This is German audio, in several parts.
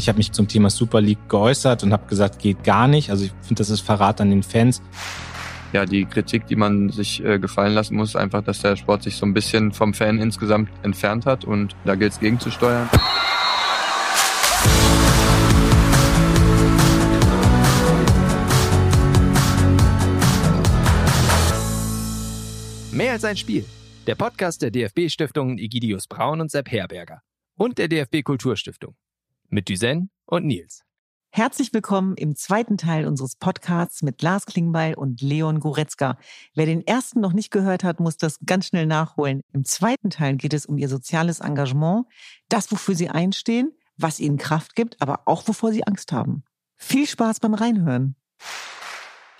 Ich habe mich zum Thema Super League geäußert und habe gesagt, geht gar nicht. Also ich finde, das ist Verrat an den Fans. Ja, die Kritik, die man sich äh, gefallen lassen muss, einfach, dass der Sport sich so ein bisschen vom Fan insgesamt entfernt hat und da gilt es gegenzusteuern. Mehr als ein Spiel. Der Podcast der DFB-Stiftungen Egidius Braun und Sepp Herberger. Und der DFB Kulturstiftung. Mit Düsen und Nils. Herzlich willkommen im zweiten Teil unseres Podcasts mit Lars Klingbeil und Leon Goretzka. Wer den ersten noch nicht gehört hat, muss das ganz schnell nachholen. Im zweiten Teil geht es um ihr soziales Engagement, das, wofür sie einstehen, was ihnen Kraft gibt, aber auch wovor sie Angst haben. Viel Spaß beim Reinhören.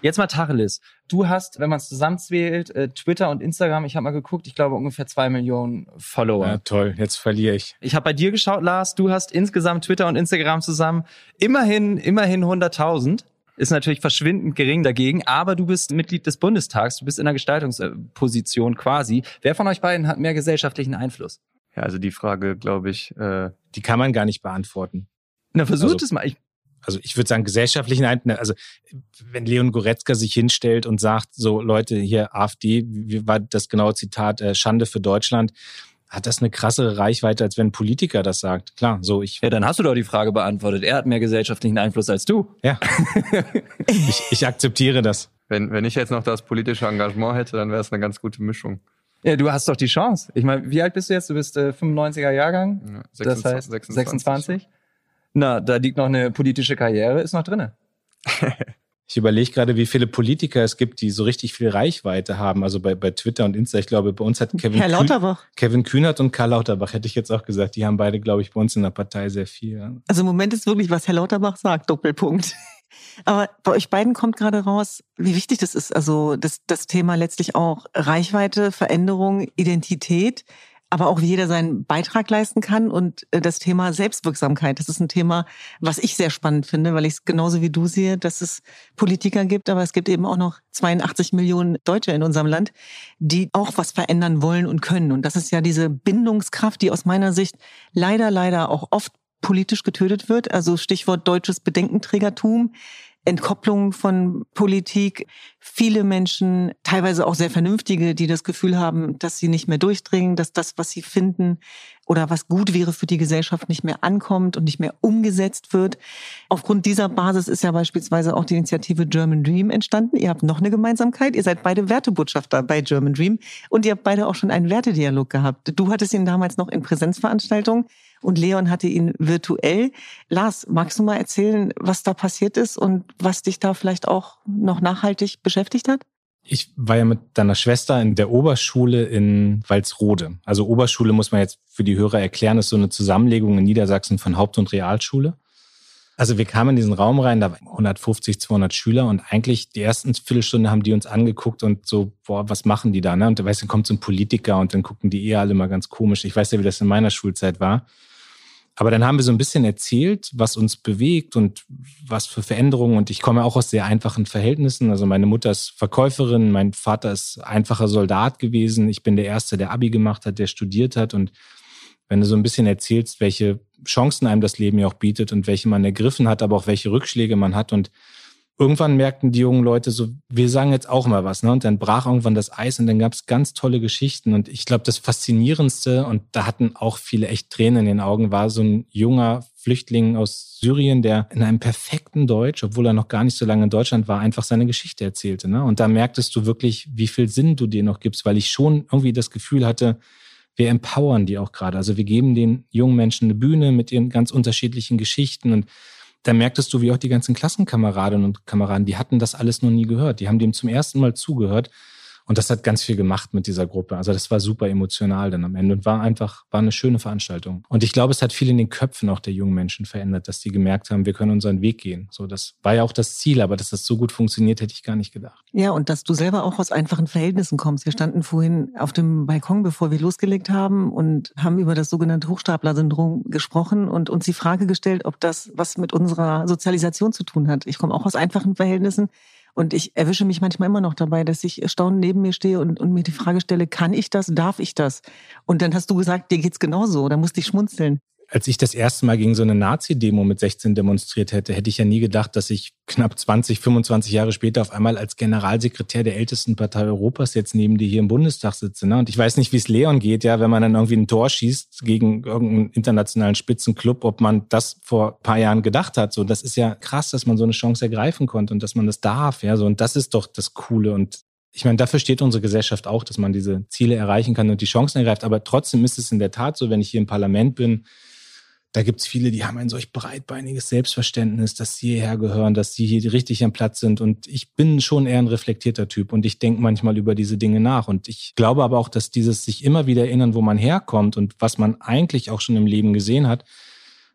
Jetzt mal Tacheles. Du hast, wenn man es zusammenzählt, äh, Twitter und Instagram, ich habe mal geguckt, ich glaube ungefähr zwei Millionen Follower. Ja, toll, jetzt verliere ich. Ich habe bei dir geschaut, Lars, du hast insgesamt Twitter und Instagram zusammen immerhin, immerhin 100.000. Ist natürlich verschwindend gering dagegen, aber du bist Mitglied des Bundestags, du bist in einer Gestaltungsposition quasi. Wer von euch beiden hat mehr gesellschaftlichen Einfluss? Ja, also die Frage, glaube ich, äh, Die kann man gar nicht beantworten. Na, versucht Also- es mal. Ich, Also ich würde sagen, gesellschaftlichen Einfluss. Also wenn Leon Goretzka sich hinstellt und sagt, so Leute, hier AfD, wie war das genaue Zitat, äh, Schande für Deutschland, hat das eine krassere Reichweite, als wenn ein Politiker das sagt. Klar, so ich, ja, dann hast du doch die Frage beantwortet. Er hat mehr gesellschaftlichen Einfluss als du. ja, ich, ich akzeptiere das. wenn, wenn ich jetzt noch das politische Engagement hätte, dann wäre es eine ganz gute Mischung. Ja, du hast doch die Chance. Ich meine, wie alt bist du jetzt? Du bist äh, 95er Jahrgang. Ja, das heißt 26. Na, da liegt noch eine politische Karriere, ist noch drinne. Ich überlege gerade, wie viele Politiker es gibt, die so richtig viel Reichweite haben. Also bei, bei Twitter und Insta. Ich glaube, bei uns hat Kevin, Herr Kühn- Lauterbach. Kevin Kühnert und Karl Lauterbach, hätte ich jetzt auch gesagt. Die haben beide, glaube ich, bei uns in der Partei sehr viel. Also im Moment ist wirklich, was Herr Lauterbach sagt, Doppelpunkt. Aber bei euch beiden kommt gerade raus, wie wichtig das ist. Also das, das Thema letztlich auch Reichweite, Veränderung, Identität, aber auch wie jeder seinen Beitrag leisten kann und äh, das Thema Selbstwirksamkeit. Das ist ein Thema, was ich sehr spannend finde, weil ich es genauso wie du sehe, dass es Politiker gibt, aber es gibt eben auch noch 82 Millionen Deutsche in unserem Land, die auch was verändern wollen und können. Und das ist ja diese Bindungskraft, die aus meiner Sicht leider, leider auch oft politisch getötet wird. Also Stichwort deutsches Bedenkenträgertum. Entkopplung von Politik, viele Menschen, teilweise auch sehr vernünftige, die das Gefühl haben, dass sie nicht mehr durchdringen, dass das, was sie finden oder was gut wäre für die Gesellschaft, nicht mehr ankommt und nicht mehr umgesetzt wird. Aufgrund dieser Basis ist ja beispielsweise auch die Initiative German Dream entstanden. Ihr habt noch eine Gemeinsamkeit. Ihr seid beide Wertebotschafter bei German Dream und ihr habt beide auch schon einen Wertedialog gehabt. Du hattest ihn damals noch in Präsenzveranstaltungen und Leon hatte ihn virtuell. Lars, magst du mal erzählen, was da passiert ist und was dich da vielleicht auch noch nachhaltig beschäftigt hat? Ich war ja mit deiner Schwester in der Oberschule in Walsrode. Also Oberschule muss man jetzt für die Hörer erklären, ist so eine Zusammenlegung in Niedersachsen von Haupt- und Realschule. Also wir kamen in diesen Raum rein, da waren 150, 200 Schüler und eigentlich die ersten Viertelstunde haben die uns angeguckt und so, boah, was machen die da? Ne? Und da weißt du, dann kommt so ein Politiker und dann gucken die eher alle mal ganz komisch. Ich weiß ja, wie das in meiner Schulzeit war. Aber dann haben wir so ein bisschen erzählt, was uns bewegt und was für Veränderungen. Und ich komme auch aus sehr einfachen Verhältnissen. Also meine Mutter ist Verkäuferin, mein Vater ist einfacher Soldat gewesen. Ich bin der Erste, der Abi gemacht hat, der studiert hat. Und wenn du so ein bisschen erzählst, welche Chancen einem das Leben ja auch bietet und welche man ergriffen hat, aber auch welche Rückschläge man hat und irgendwann merkten die jungen Leute so, wir sagen jetzt auch mal was. Ne? Und dann brach irgendwann das Eis und dann gab es ganz tolle Geschichten. Und ich glaube, das Faszinierendste, und da hatten auch viele echt Tränen in den Augen, war so ein junger Flüchtling aus Syrien, der in einem perfekten Deutsch, obwohl er noch gar nicht so lange in Deutschland war, einfach seine Geschichte erzählte. Ne? Und da merktest du wirklich, wie viel Sinn du dir noch gibst, weil ich schon irgendwie das Gefühl hatte, wir empowern die auch gerade. Also wir geben den jungen Menschen eine Bühne mit ihren ganz unterschiedlichen Geschichten und da merktest du, wie auch die ganzen Klassenkameradinnen und Kameraden, die hatten das alles noch nie gehört. Die haben dem zum ersten Mal zugehört. Und das hat ganz viel gemacht mit dieser Gruppe. Also das war super emotional dann am Ende und war einfach, war eine schöne Veranstaltung. Und ich glaube, es hat viel in den Köpfen auch der jungen Menschen verändert, dass die gemerkt haben, wir können unseren Weg gehen. So, das war ja auch das Ziel, aber dass das so gut funktioniert, hätte ich gar nicht gedacht. Ja, und dass du selber auch aus einfachen Verhältnissen kommst. Wir standen vorhin auf dem Balkon, bevor wir losgelegt haben und haben über das sogenannte Hochstapler-Syndrom gesprochen und uns die Frage gestellt, ob das was mit unserer Sozialisation zu tun hat. Ich komme auch aus einfachen Verhältnissen und ich erwische mich manchmal immer noch dabei, dass ich erstaunt neben mir stehe und, und mir die Frage stelle, kann ich das, darf ich das? Und dann hast du gesagt, dir geht's genauso, da musste ich schmunzeln. Als ich das erste Mal gegen so eine Nazi-Demo mit 16 demonstriert hätte, hätte ich ja nie gedacht, dass ich knapp 20, 25 Jahre später auf einmal als Generalsekretär der ältesten Partei Europas jetzt neben dir hier im Bundestag sitze. Ne? Und ich weiß nicht, wie es Leon geht, ja, wenn man dann irgendwie ein Tor schießt gegen irgendeinen internationalen Spitzenclub, ob man das vor ein paar Jahren gedacht hat. So, das ist ja krass, dass man so eine Chance ergreifen konnte und dass man das darf. Ja, so und das ist doch das Coole und ich meine, dafür steht unsere Gesellschaft auch, dass man diese Ziele erreichen kann und die Chancen ergreift. Aber trotzdem ist es in der Tat so, wenn ich hier im Parlament bin, da gibt's viele, die haben ein solch breitbeiniges Selbstverständnis, dass sie hierher gehören, dass sie hier richtig am Platz sind. Und ich bin schon eher ein reflektierter Typ und ich denke manchmal über diese Dinge nach. Und ich glaube aber auch, dass dieses sich immer wieder erinnern, wo man herkommt und was man eigentlich auch schon im Leben gesehen hat,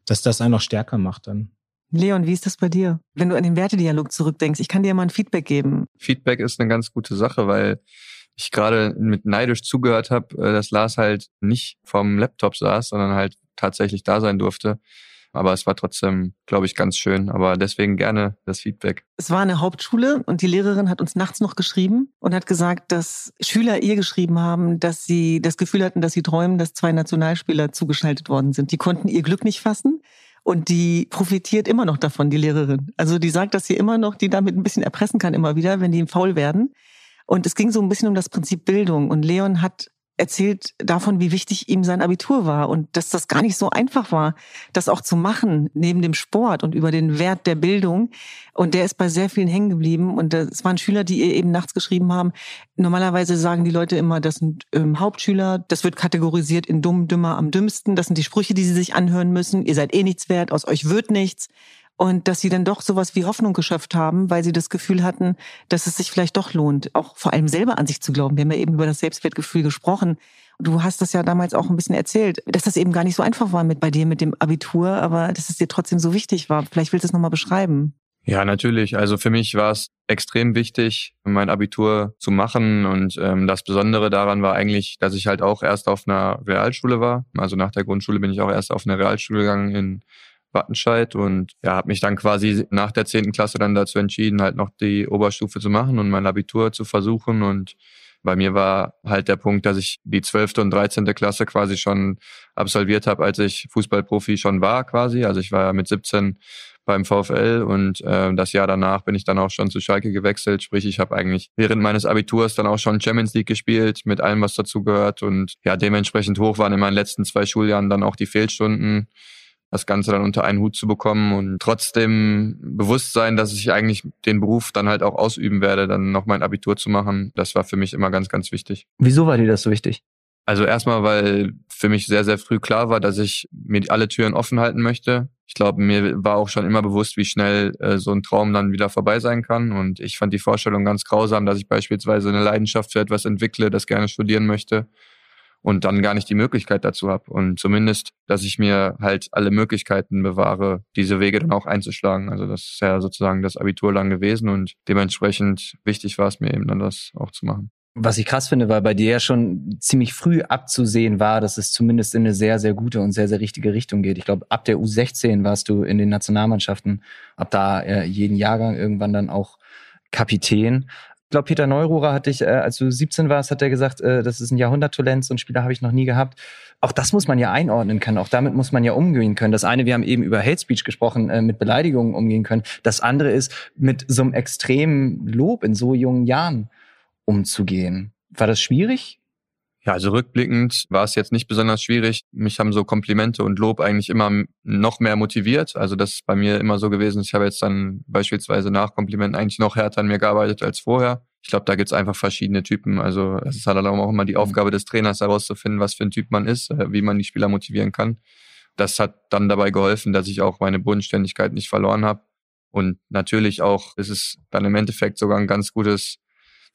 dass das einen noch stärker macht dann. Leon, wie ist das bei dir? Wenn du an den Wertedialog zurückdenkst, ich kann dir mal ein Feedback geben. Feedback ist eine ganz gute Sache, weil ich gerade mit neidisch zugehört habe, äh, dass Lars halt nicht vom Laptop saß, sondern halt tatsächlich da sein durfte. Aber es war trotzdem, glaube ich, ganz schön. Aber deswegen gerne das Feedback. Es war eine Hauptschule und die Lehrerin hat uns nachts noch geschrieben und hat gesagt, dass Schüler ihr geschrieben haben, dass sie das Gefühl hatten, dass sie träumen, dass zwei Nationalspieler zugeschaltet worden sind. Die konnten ihr Glück nicht fassen. Und die profitiert immer noch davon, die Lehrerin. Also die sagt, dass sie immer noch die damit ein bisschen erpressen kann, immer wieder, wenn die faul werden. Und es ging so ein bisschen um das Prinzip Bildung. Und Leon hat erzählt davon, wie wichtig ihm sein Abitur war und dass das gar nicht so einfach war, das auch zu machen neben dem Sport und über den Wert der Bildung. Und der ist bei sehr vielen hängen geblieben. Und es waren Schüler, die ihr eben nachts geschrieben haben. Normalerweise sagen die Leute immer, das sind ähm, Hauptschüler, das wird kategorisiert in dumm, dümmer, am dümmsten. Das sind die Sprüche, die sie sich anhören müssen. Ihr seid eh nichts wert, aus euch wird nichts und dass sie dann doch sowas wie Hoffnung geschöpft haben, weil sie das Gefühl hatten, dass es sich vielleicht doch lohnt, auch vor allem selber an sich zu glauben. Wir haben ja eben über das Selbstwertgefühl gesprochen. Du hast das ja damals auch ein bisschen erzählt, dass das eben gar nicht so einfach war mit bei dir mit dem Abitur, aber dass es dir trotzdem so wichtig war. Vielleicht willst du es nochmal beschreiben. Ja, natürlich. Also für mich war es extrem wichtig, mein Abitur zu machen. Und ähm, das Besondere daran war eigentlich, dass ich halt auch erst auf einer Realschule war. Also nach der Grundschule bin ich auch erst auf eine Realschule gegangen in Wattenscheid und ja, habe mich dann quasi nach der zehnten Klasse dann dazu entschieden, halt noch die Oberstufe zu machen und mein Abitur zu versuchen und bei mir war halt der Punkt, dass ich die zwölfte und dreizehnte Klasse quasi schon absolviert habe, als ich Fußballprofi schon war quasi. Also ich war ja mit 17 beim VfL und äh, das Jahr danach bin ich dann auch schon zu Schalke gewechselt. Sprich, ich habe eigentlich während meines Abiturs dann auch schon Champions League gespielt mit allem, was dazu gehört und ja, dementsprechend hoch waren in meinen letzten zwei Schuljahren dann auch die Fehlstunden das Ganze dann unter einen Hut zu bekommen und trotzdem bewusst sein, dass ich eigentlich den Beruf dann halt auch ausüben werde, dann noch mein Abitur zu machen. Das war für mich immer ganz, ganz wichtig. Wieso war dir das so wichtig? Also erstmal, weil für mich sehr, sehr früh klar war, dass ich mir alle Türen offen halten möchte. Ich glaube, mir war auch schon immer bewusst, wie schnell äh, so ein Traum dann wieder vorbei sein kann. Und ich fand die Vorstellung ganz grausam, dass ich beispielsweise eine Leidenschaft für etwas entwickle, das gerne studieren möchte und dann gar nicht die Möglichkeit dazu habe. Und zumindest, dass ich mir halt alle Möglichkeiten bewahre, diese Wege dann auch einzuschlagen. Also das ist ja sozusagen das Abitur lang gewesen und dementsprechend wichtig war es mir eben dann das auch zu machen. Was ich krass finde, weil bei dir ja schon ziemlich früh abzusehen war, dass es zumindest in eine sehr, sehr gute und sehr, sehr richtige Richtung geht. Ich glaube, ab der U16 warst du in den Nationalmannschaften, ab da äh, jeden Jahrgang irgendwann dann auch Kapitän. Ich glaube, Peter Neururer hat dich, äh, als du 17 warst, hat er gesagt, äh, das ist ein Jahrhunderttalent, so ein Spieler habe ich noch nie gehabt. Auch das muss man ja einordnen können, auch damit muss man ja umgehen können. Das eine, wir haben eben über Hate Speech gesprochen, äh, mit Beleidigungen umgehen können. Das andere ist, mit so einem extremen Lob in so jungen Jahren umzugehen. War das schwierig? Ja, also rückblickend war es jetzt nicht besonders schwierig. Mich haben so Komplimente und Lob eigentlich immer noch mehr motiviert. Also das ist bei mir immer so gewesen. Ich habe jetzt dann beispielsweise nach Komplimenten eigentlich noch härter an mir gearbeitet als vorher. Ich glaube, da gibt's einfach verschiedene Typen. Also es ist halt auch immer die mhm. Aufgabe des Trainers herauszufinden, was für ein Typ man ist, äh, wie man die Spieler motivieren kann. Das hat dann dabei geholfen, dass ich auch meine Bodenständigkeit nicht verloren habe. Und natürlich auch ist es dann im Endeffekt sogar ein ganz gutes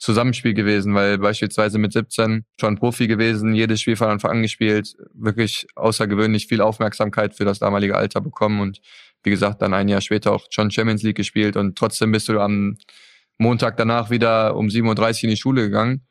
Zusammenspiel gewesen, weil beispielsweise mit 17 schon Profi gewesen, jedes Spiel von Anfang an gespielt, wirklich außergewöhnlich viel Aufmerksamkeit für das damalige Alter bekommen und wie gesagt, dann ein Jahr später auch schon Champions League gespielt und trotzdem bist du am Montag danach wieder um 7.30 Uhr in die Schule gegangen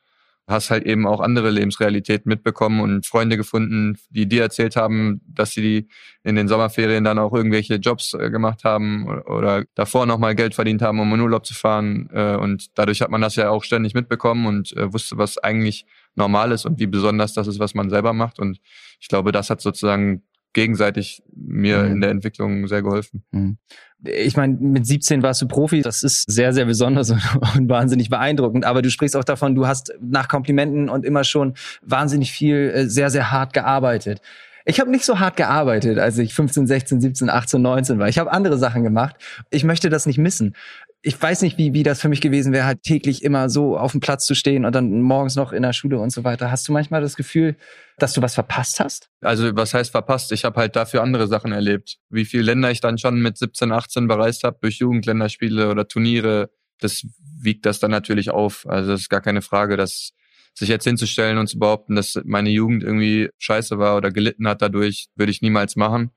hast halt eben auch andere Lebensrealitäten mitbekommen und Freunde gefunden, die dir erzählt haben, dass sie in den Sommerferien dann auch irgendwelche Jobs äh, gemacht haben oder davor nochmal Geld verdient haben, um in Urlaub zu fahren. Äh, und dadurch hat man das ja auch ständig mitbekommen und äh, wusste, was eigentlich normal ist und wie besonders das ist, was man selber macht. Und ich glaube, das hat sozusagen gegenseitig mir mhm. in der Entwicklung sehr geholfen. Mhm. Ich meine, mit 17 warst du Profi, das ist sehr, sehr besonders und, und, wahnsinnig beeindruckend. Aber du sprichst auch davon, du hast nach Komplimenten und immer schon wahnsinnig viel, äh, sehr, sehr hart gearbeitet. Ich habe nicht so hart gearbeitet, als ich 15, 16, 17, 18, 19 war. Ich habe andere Sachen gemacht. Ich möchte das nicht missen ich weiß nicht, wie, wie das für mich gewesen wäre, halt täglich immer so auf dem Platz zu stehen und dann morgens noch in der Schule und so weiter. Hast du manchmal das Gefühl, dass du was verpasst hast? Also was heißt verpasst? Ich habe halt dafür andere Sachen erlebt. Wie viele Länder ich dann schon mit 17, 18 bereist habe durch Jugendländerspiele oder Turniere, das wiegt das dann natürlich auf. Also das ist gar keine Frage, dass sich jetzt hinzustellen und zu behaupten, dass meine Jugend irgendwie scheiße war oder gelitten hat dadurch, würde ich niemals machen.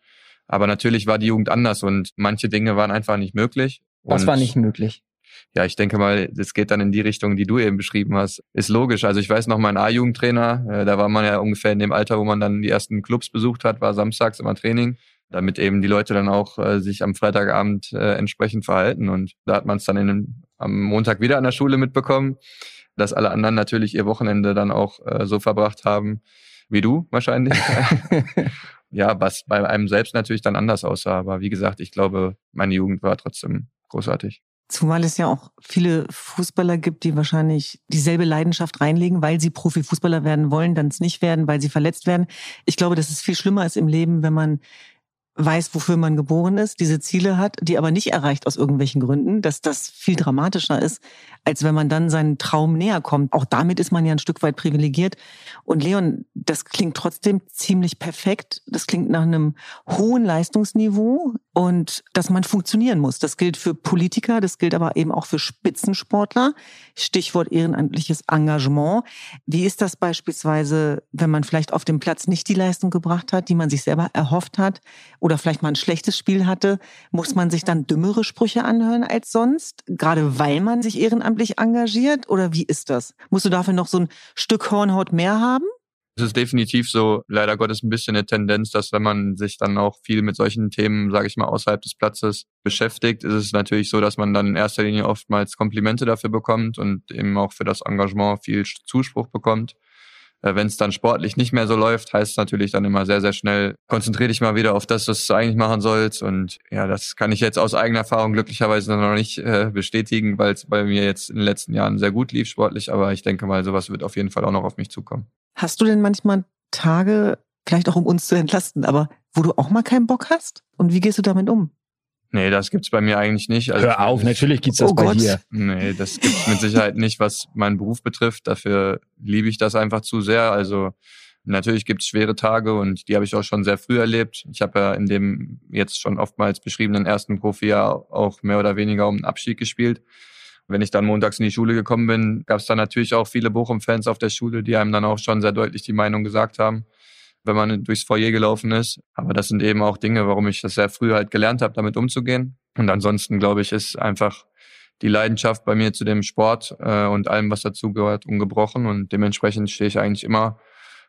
Aber natürlich war die Jugend anders und manche Dinge waren einfach nicht möglich. Was war nicht möglich? Ja, ich denke mal, das geht dann in die Richtung, die du eben beschrieben hast. Ist logisch. Also ich weiß noch, mein A-Jugendtrainer, äh, da war man ja ungefähr in dem Alter, wo man dann die ersten Clubs besucht hat, war samstags immer Training, damit eben die Leute dann auch äh, sich am Freitagabend äh, entsprechend verhalten. Und da hat man es dann in, am Montag wieder an der Schule mitbekommen, dass alle anderen natürlich ihr Wochenende dann auch äh, so verbracht haben, wie du wahrscheinlich. ja, was bei einem selbst natürlich dann anders aussah. Aber wie gesagt, ich glaube, meine Jugend war trotzdem großartig. Zumal es ja auch viele Fußballer gibt, die wahrscheinlich dieselbe Leidenschaft reinlegen, weil sie Profifußballer werden wollen, dann es nicht werden, weil sie verletzt werden. Ich glaube, dass es viel schlimmer ist im Leben, wenn man weiß, wofür man geboren ist, diese Ziele hat, die aber nicht erreicht aus irgendwelchen Gründen, dass das viel dramatischer ist, als wenn man dann seinen Traum näher kommt. Auch damit ist man ja ein Stück weit privilegiert. Und Leon, das klingt trotzdem ziemlich perfekt. Das klingt nach einem hohen Leistungsniveau und dass man funktionieren muss. Das gilt für Politiker, das gilt aber eben auch für Spitzensportler. Stichwort ehrenamtliches Engagement. Wie ist das beispielsweise, wenn man vielleicht auf dem Platz nicht die Leistung gebracht hat, die man sich selber erhofft hat oder vielleicht mal ein schlechtes Spiel hatte? Muss man sich dann dümmere Sprüche anhören als sonst, gerade weil man sich ehrenamtlich engagiert? Oder wie ist das? Musst du dafür noch so ein Stück Hornhaut mehr haben? Es ist definitiv so, leider Gottes, ein bisschen eine Tendenz, dass wenn man sich dann auch viel mit solchen Themen, sage ich mal, außerhalb des Platzes beschäftigt, ist es natürlich so, dass man dann in erster Linie oftmals Komplimente dafür bekommt und eben auch für das Engagement viel Zuspruch bekommt. Äh, wenn es dann sportlich nicht mehr so läuft, heißt es natürlich dann immer sehr, sehr schnell, konzentriere dich mal wieder auf das, was du eigentlich machen sollst. Und ja, das kann ich jetzt aus eigener Erfahrung glücklicherweise noch nicht äh, bestätigen, weil es bei mir jetzt in den letzten Jahren sehr gut lief sportlich. Aber ich denke mal, sowas wird auf jeden Fall auch noch auf mich zukommen. Hast du denn manchmal Tage, vielleicht auch um uns zu entlasten, aber wo du auch mal keinen Bock hast? Und wie gehst du damit um? Nee, das gibt's bei mir eigentlich nicht. Also, Hör auf, natürlich gibt's das oh bei Gott. dir. Nee, das gibt's mit Sicherheit nicht, was meinen Beruf betrifft. Dafür liebe ich das einfach zu sehr. Also natürlich gibt's schwere Tage und die habe ich auch schon sehr früh erlebt. Ich habe ja in dem jetzt schon oftmals beschriebenen ersten Profijahr auch mehr oder weniger um den Abstieg gespielt. Wenn ich dann montags in die Schule gekommen bin, gab's dann natürlich auch viele Bochum-Fans auf der Schule, die einem dann auch schon sehr deutlich die Meinung gesagt haben wenn man durchs Foyer gelaufen ist. Aber das sind eben auch Dinge, warum ich das sehr früh halt gelernt habe, damit umzugehen. Und ansonsten, glaube ich, ist einfach die Leidenschaft bei mir zu dem Sport äh, und allem, was dazugehört, ungebrochen. Und dementsprechend stehe ich eigentlich immer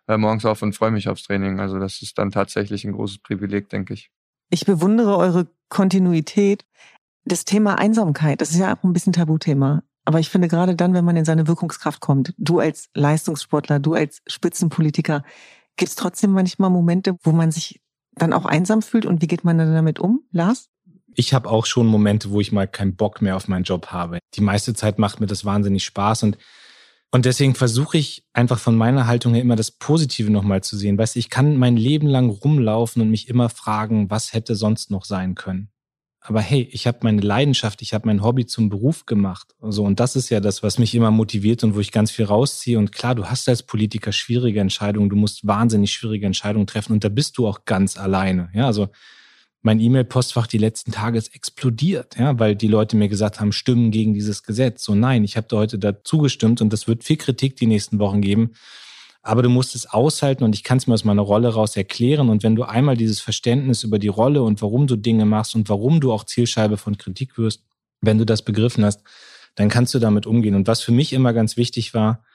äh, morgens auf und freue mich aufs Training. Also das ist dann tatsächlich ein großes Privileg, denke ich. Ich bewundere eure Kontinuität. Das Thema Einsamkeit, das ist ja auch ein bisschen Tabuthema. Aber ich finde gerade dann, wenn man in seine Wirkungskraft kommt, du als Leistungssportler, du als Spitzenpolitiker, Gibt es trotzdem manchmal Momente, wo man sich dann auch einsam fühlt und wie geht man dann damit um, Lars? Ich habe auch schon Momente, wo ich mal keinen Bock mehr auf meinen Job habe. Die meiste Zeit macht mir das wahnsinnig Spaß und und deswegen versuche ich einfach von meiner Haltung her immer das Positive nochmal zu sehen. Weißt du, ich kann mein Leben lang rumlaufen und mich immer fragen, was hätte sonst noch sein können aber hey, ich habe meine Leidenschaft, ich habe mein Hobby zum Beruf gemacht. So und das ist ja das, was mich immer motiviert und wo ich ganz viel rausziehe. Und klar, du hast als Politiker schwierige Entscheidungen, du musst wahnsinnig schwierige Entscheidungen treffen und da bist du auch ganz alleine. Ja, also mein E-Mail-Postfach die letzten Tage ist explodiert, ja, weil die Leute mir gesagt haben, stimmen gegen dieses Gesetz. So nein, ich habe da heute dazu gestimmt und das wird viel Kritik die nächsten Wochen geben aber du musst es aushalten und ich kann es mir aus meiner Rolle raus erklären. Und wenn du einmal dieses Verständnis über die Rolle und warum du Dinge machst und warum du auch Zielscheibe von Kritik wirst, wenn du das begriffen hast, dann kannst du damit umgehen. Und was für mich immer ganz wichtig war,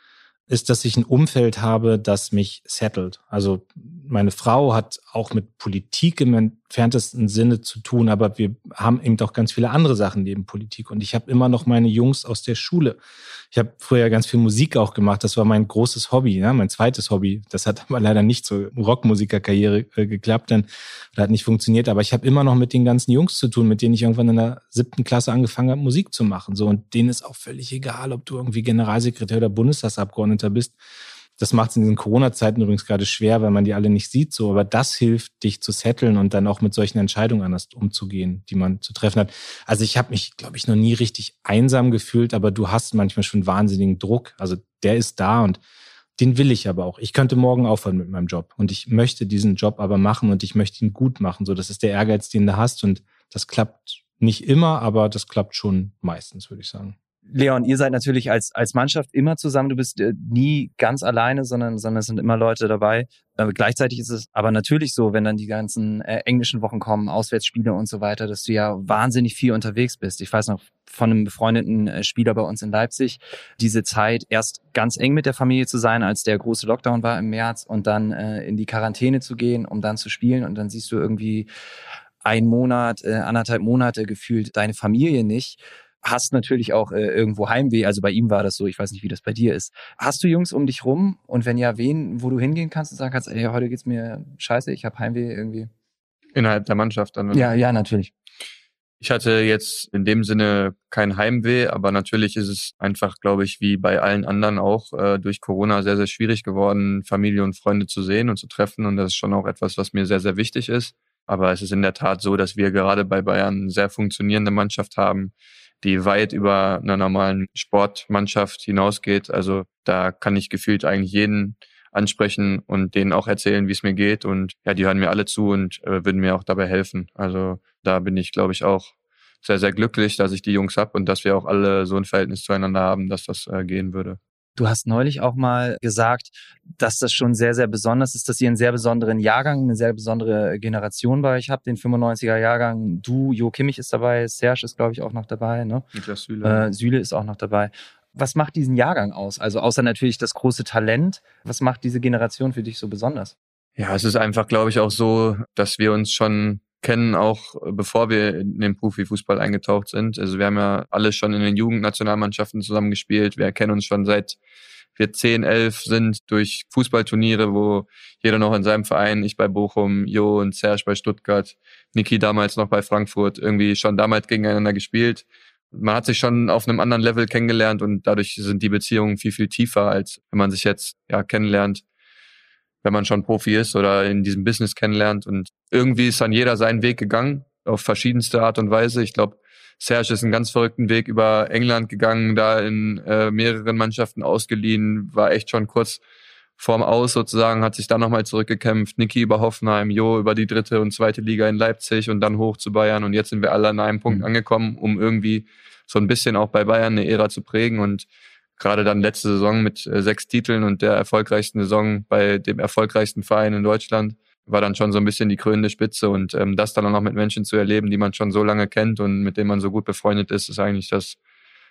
ist, dass ich ein Umfeld habe, das mich settelt. Also meine Frau hat auch mit Politik im entferntesten Sinne zu tun, aber wir haben eben auch ganz viele andere Sachen neben Politik. Und ich habe immer noch meine Jungs aus der Schule. Ich habe früher ganz viel Musik auch gemacht. Das war mein großes Hobby, ne? mein zweites Hobby. Das hat aber leider nicht zur Rockmusikerkarriere äh, geklappt, denn das hat nicht funktioniert. Aber ich habe immer noch mit den ganzen Jungs zu tun, mit denen ich irgendwann in der siebten Klasse angefangen habe, Musik zu machen. So und denen ist auch völlig egal, ob du irgendwie Generalsekretär oder Bundestagsabgeordneter bist. Das macht es in diesen Corona-Zeiten übrigens gerade schwer, weil man die alle nicht sieht, so. Aber das hilft, dich zu setteln und dann auch mit solchen Entscheidungen anders umzugehen, die man zu treffen hat. Also ich habe mich, glaube ich, noch nie richtig einsam gefühlt, aber du hast manchmal schon wahnsinnigen Druck. Also der ist da und den will ich aber auch. Ich könnte morgen aufhören mit meinem Job und ich möchte diesen Job aber machen und ich möchte ihn gut machen. So, das ist der Ehrgeiz, den du hast und das klappt nicht immer, aber das klappt schon meistens, würde ich sagen. Leon, ihr seid natürlich als, als Mannschaft immer zusammen. Du bist äh, nie ganz alleine, sondern, sondern es sind immer Leute dabei. Äh, gleichzeitig ist es aber natürlich so, wenn dann die ganzen äh, englischen Wochen kommen, Auswärtsspiele und so weiter, dass du ja wahnsinnig viel unterwegs bist. Ich weiß noch von einem befreundeten äh, Spieler bei uns in Leipzig, diese Zeit erst ganz eng mit der Familie zu sein, als der große Lockdown war im März und dann äh, in die Quarantäne zu gehen, um dann zu spielen und dann siehst du irgendwie ein Monat, äh, anderthalb Monate gefühlt deine Familie nicht hast natürlich auch äh, irgendwo Heimweh. Also bei ihm war das so. Ich weiß nicht, wie das bei dir ist. Hast du Jungs um dich rum? Und wenn ja, wen, wo du hingehen kannst und sagen kannst, ey, heute geht's mir scheiße, ich habe Heimweh irgendwie? Innerhalb der Mannschaft dann. Ja, ja, natürlich. Ich hatte jetzt in dem Sinne kein Heimweh, aber natürlich ist es einfach, glaube ich, wie bei allen anderen auch äh, durch Corona sehr, sehr schwierig geworden, Familie und Freunde zu sehen und zu treffen. Und das ist schon auch etwas, was mir sehr, sehr wichtig ist. Aber es ist in der Tat so, dass wir gerade bei Bayern eine sehr funktionierende Mannschaft haben, die weit über einer normalen Sportmannschaft hinausgeht. Also da kann ich gefühlt eigentlich jeden ansprechen und denen auch erzählen, wie es mir geht. Und ja, die hören mir alle zu und äh, würden mir auch dabei helfen. Also da bin ich, glaube ich, auch sehr, sehr glücklich, dass ich die Jungs hab und dass wir auch alle so ein Verhältnis zueinander haben, dass das äh, gehen würde. Du hast neulich auch mal gesagt, dass das schon sehr, sehr besonders ist, dass ihr einen sehr besonderen Jahrgang, eine sehr besondere Generation bei euch habt, den 95er Jahrgang. Du, Jo Kimmich ist dabei, Serge ist, glaube ich, auch noch dabei, ne? Niklas Süle. Äh, Süle ist auch noch dabei. Was macht diesen Jahrgang aus? Also außer natürlich das große Talent, was macht diese Generation für dich so besonders? Ja, es ist einfach, glaube ich, auch so, dass wir uns schon kennen, auch bevor wir in den Profifußball eingetaucht sind. Also wir haben ja alle schon in den Jugendnationalmannschaften zusammen gespielt. Wir kennen uns schon seit wir 10, 11 sind durch Fußballturniere, wo jeder noch in seinem Verein, ich bei Bochum, Jo und Serge bei Stuttgart, Niki damals noch bei Frankfurt, irgendwie schon damals gegeneinander gespielt. Man hat sich schon auf einem anderen Level kennengelernt und dadurch sind die Beziehungen viel, viel tiefer, als wenn man sich jetzt ja kennenlernt wenn man schon Profi ist oder in diesem Business kennenlernt. Und irgendwie ist dann jeder seinen Weg gegangen, auf verschiedenste Art und Weise. Ich glaube, Serge ist einen ganz verrückten Weg über England gegangen, da in äh, mehreren Mannschaften ausgeliehen, war echt schon kurz vorm Aus sozusagen, hat sich dann nochmal zurückgekämpft. Niki über Hoffenheim, Jo über die dritte und zweite Liga in Leipzig und dann hoch zu Bayern. Und jetzt sind wir alle an einem Punkt mhm. angekommen, um irgendwie so ein bisschen auch bei Bayern eine Ära zu prägen. Und gerade dann letzte Saison mit äh, sechs Titeln und der erfolgreichsten Saison bei dem erfolgreichsten Verein in Deutschland war dann schon so ein bisschen die krönende Spitze und ähm, das dann auch noch mit Menschen zu erleben, die man schon so lange kennt und mit denen man so gut befreundet ist, ist eigentlich das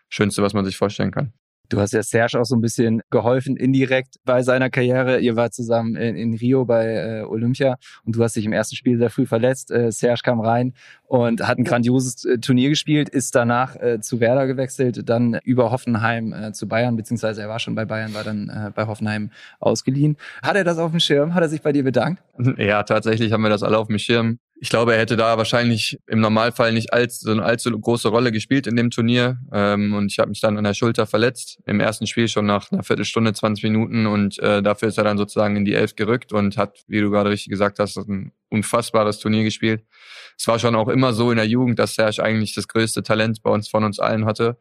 Schönste, was man sich vorstellen kann. Du hast ja Serge auch so ein bisschen geholfen, indirekt bei seiner Karriere. Ihr wart zusammen in, in Rio bei äh, Olympia und du hast dich im ersten Spiel sehr früh verletzt. Äh, Serge kam rein und hat ein grandioses äh, Turnier gespielt, ist danach äh, zu Werder gewechselt, dann über Hoffenheim äh, zu Bayern, beziehungsweise er war schon bei Bayern, war dann äh, bei Hoffenheim ausgeliehen. Hat er das auf dem Schirm? Hat er sich bei dir bedankt? Ja, tatsächlich haben wir das alle auf dem Schirm. Ich glaube, er hätte da wahrscheinlich im Normalfall nicht allzu, so eine allzu große Rolle gespielt in dem Turnier. Ähm, und ich habe mich dann an der Schulter verletzt. Im ersten Spiel schon nach einer Viertelstunde, 20 Minuten. Und äh, dafür ist er dann sozusagen in die Elf gerückt und hat, wie du gerade richtig gesagt hast, ein unfassbares Turnier gespielt. Es war schon auch immer so in der Jugend, dass Serge eigentlich das größte Talent bei uns von uns allen hatte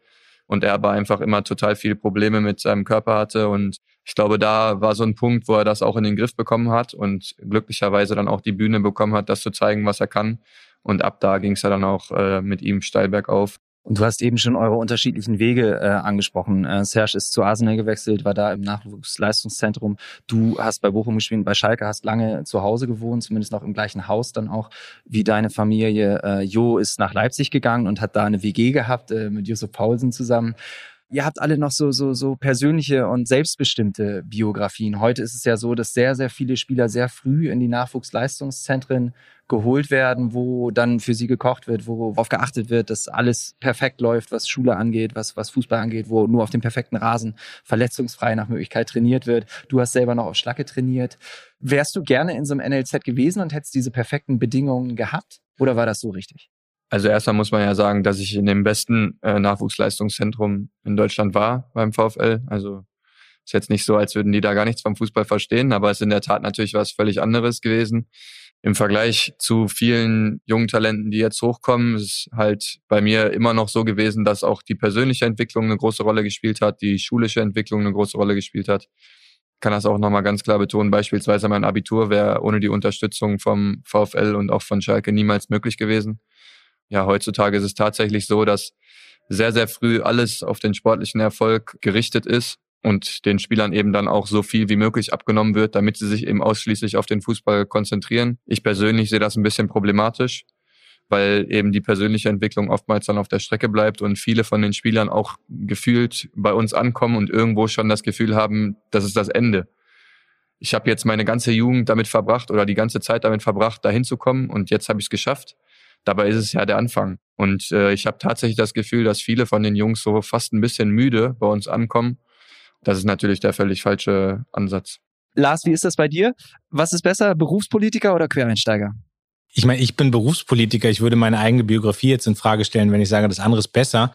und er aber einfach immer total viele Probleme mit seinem Körper hatte und ich glaube, da war so ein Punkt, wo er das auch in den Griff bekommen hat und glücklicherweise dann auch die Bühne bekommen hat, das zu zeigen, was er kann. Und ab da ging es ja dann auch äh, mit ihm steil bergauf. Und du hast eben schon eure unterschiedlichen Wege äh, angesprochen. Äh, Serge ist zu Arsenal gewechselt, war da im Nachwuchsleistungszentrum. Du hast bei Bochum gespielt, bei Schalke, hast lange zu Hause gewohnt, zumindest noch im gleichen Haus dann auch wie deine Familie. Äh, jo ist nach Leipzig gegangen und hat da eine WG gehabt äh, mit Josef Paulsen zusammen. Ihr habt alle noch so, so, so persönliche und selbstbestimmte Biografien. Heute ist es ja so, dass sehr, sehr viele Spieler sehr früh in die Nachwuchsleistungszentren geholt werden, wo dann für sie gekocht wird, wo darauf geachtet wird, dass alles perfekt läuft, was Schule angeht, was, was Fußball angeht, wo nur auf dem perfekten Rasen verletzungsfrei nach Möglichkeit trainiert wird. Du hast selber noch auf Schlacke trainiert. Wärst du gerne in so einem NLZ gewesen und hättest diese perfekten Bedingungen gehabt? Oder war das so richtig? Also erstmal muss man ja sagen, dass ich in dem besten äh, Nachwuchsleistungszentrum in Deutschland war beim VfL. Also ist jetzt nicht so, als würden die da gar nichts vom Fußball verstehen, aber es ist in der Tat natürlich was völlig anderes gewesen. Im Vergleich zu vielen jungen Talenten, die jetzt hochkommen, ist halt bei mir immer noch so gewesen, dass auch die persönliche Entwicklung eine große Rolle gespielt hat, die schulische Entwicklung eine große Rolle gespielt hat. Ich kann das auch nochmal ganz klar betonen. Beispielsweise mein Abitur wäre ohne die Unterstützung vom VfL und auch von Schalke niemals möglich gewesen ja, heutzutage ist es tatsächlich so, dass sehr, sehr früh alles auf den sportlichen Erfolg gerichtet ist und den Spielern eben dann auch so viel wie möglich abgenommen wird, damit sie sich eben ausschließlich auf den Fußball konzentrieren. Ich persönlich sehe das ein bisschen problematisch, weil eben die persönliche Entwicklung oftmals dann auf der Strecke bleibt und viele von den Spielern auch gefühlt bei uns ankommen und irgendwo schon das Gefühl haben, das ist das Ende. Ich habe jetzt meine ganze Jugend damit verbracht oder die ganze Zeit damit verbracht, dahin zu kommen und jetzt habe ich es geschafft. Dabei ist es ja der Anfang. Und äh, ich habe tatsächlich das Gefühl, dass viele von den Jungs so fast ein bisschen müde bei uns ankommen. Das ist natürlich der völlig falsche Ansatz. Lars, wie ist das bei dir? Was ist besser, Berufspolitiker oder Quereinsteiger? Ich meine, ich bin Berufspolitiker. Ich würde meine eigene Biografie jetzt in Frage stellen, wenn ich sage, das andere ist besser.